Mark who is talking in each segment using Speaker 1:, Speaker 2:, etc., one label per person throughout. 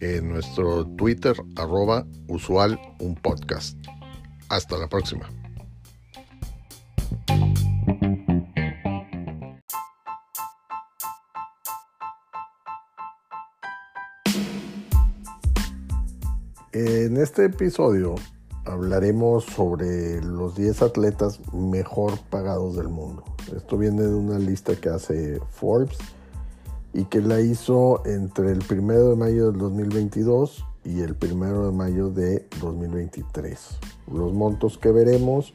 Speaker 1: en nuestro Twitter arroba usual un podcast. Hasta la próxima. En este episodio hablaremos sobre los 10 atletas mejor pagados del mundo. Esto viene de una lista que hace Forbes y que la hizo entre el 1 de mayo del 2022 y el 1 de mayo de 2023. Los montos que veremos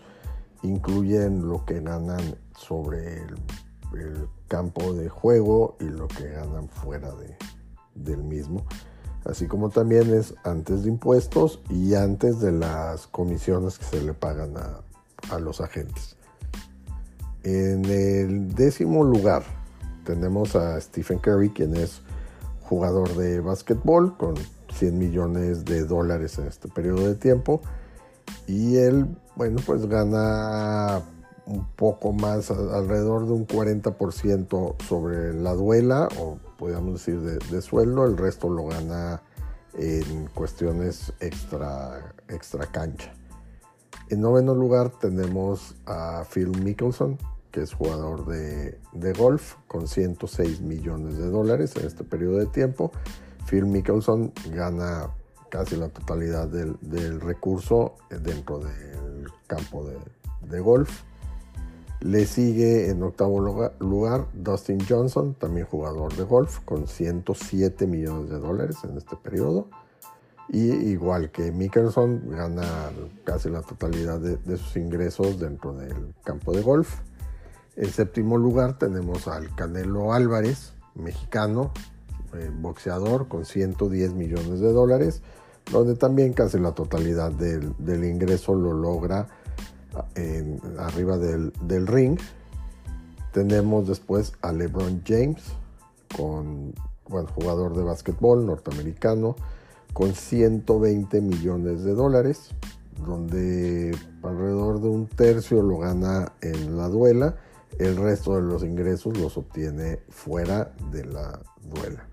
Speaker 1: incluyen lo que ganan sobre el, campo de juego y lo que ganan fuera de, del mismo así como también es antes de impuestos y antes de las comisiones que se le pagan a, a los agentes. En el décimo lugar tenemos a Stephen Curry, quien es jugador de básquetbol con 100 millones de dólares en este periodo de tiempo. Y él, bueno, pues gana un poco más, alrededor de un 40% sobre la duela, o podríamos decir de, sueldo, el resto lo gana en cuestiones extra, extra cancha. En noveno lugar tenemos a Phil Mickelson, que es jugador de, golf, con 106 millones de dólares en este periodo de tiempo. Phil Mickelson gana casi la totalidad del, recurso dentro del campo de, de golf. Le sigue en octavo lugar Dustin Johnson, también jugador de golf, con 107 millones de dólares en este periodo. Y igual que Mickelson, gana casi la totalidad de, sus ingresos dentro del campo de golf. En séptimo lugar tenemos al Canelo Álvarez, mexicano, eh, boxeador, con 110 millones de dólares, donde también casi la totalidad del, ingreso lo logra arriba del, ring. Tenemos después a LeBron James, con, bueno, jugador de básquetbol norteamericano, con 120 millones de dólares, donde alrededor de un tercio lo gana en la duela, el resto de los ingresos los obtiene fuera de la duela.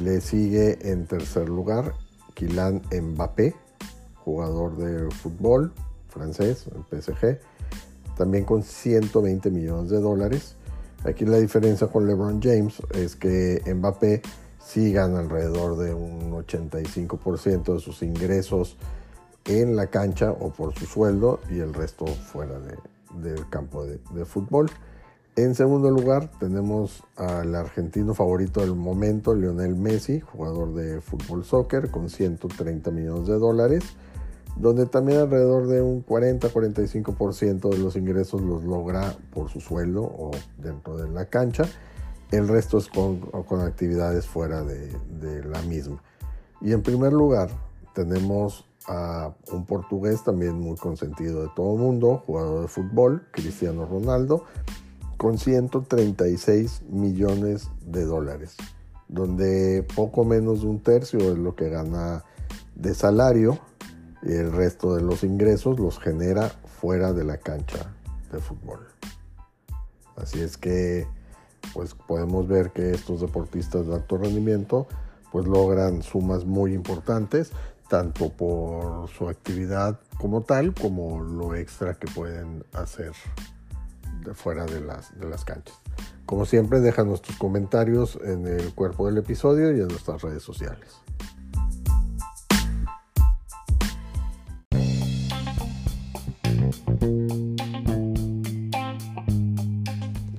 Speaker 1: Le sigue en tercer lugar Kylian Mbappé, jugador de fútbol, francés, el PSG, también con 120 millones de dólares. Aquí la diferencia con LeBron James es que Mbappé sí gana alrededor de un 85% de sus ingresos en la cancha o por su sueldo y el resto fuera del campo de, de, fútbol. En segundo lugar tenemos al argentino favorito del momento, Lionel Messi, jugador de fútbol soccer con 130 millones de dólares donde también alrededor de un 40-45% de los ingresos los logra por su sueldo o dentro de la cancha. El resto es con, con actividades fuera de, de, la misma. Y en primer lugar tenemos a un portugués también muy consentido de todo el mundo, jugador de fútbol, Cristiano Ronaldo, con 136 millones de dólares, donde poco menos de un tercio es lo que gana de salario y el resto de los ingresos los genera fuera de la cancha de fútbol. Así es que pues podemos ver que estos deportistas de alto rendimiento pues logran sumas muy importantes tanto por su actividad como tal como lo extra que pueden hacer fuera de las, de las canchas. Como siempre, déjanos tus comentarios en el cuerpo del episodio y en nuestras redes sociales.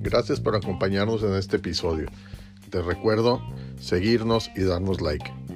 Speaker 1: Gracias por acompañarnos en este episodio. Te recuerdo seguirnos y darnos like.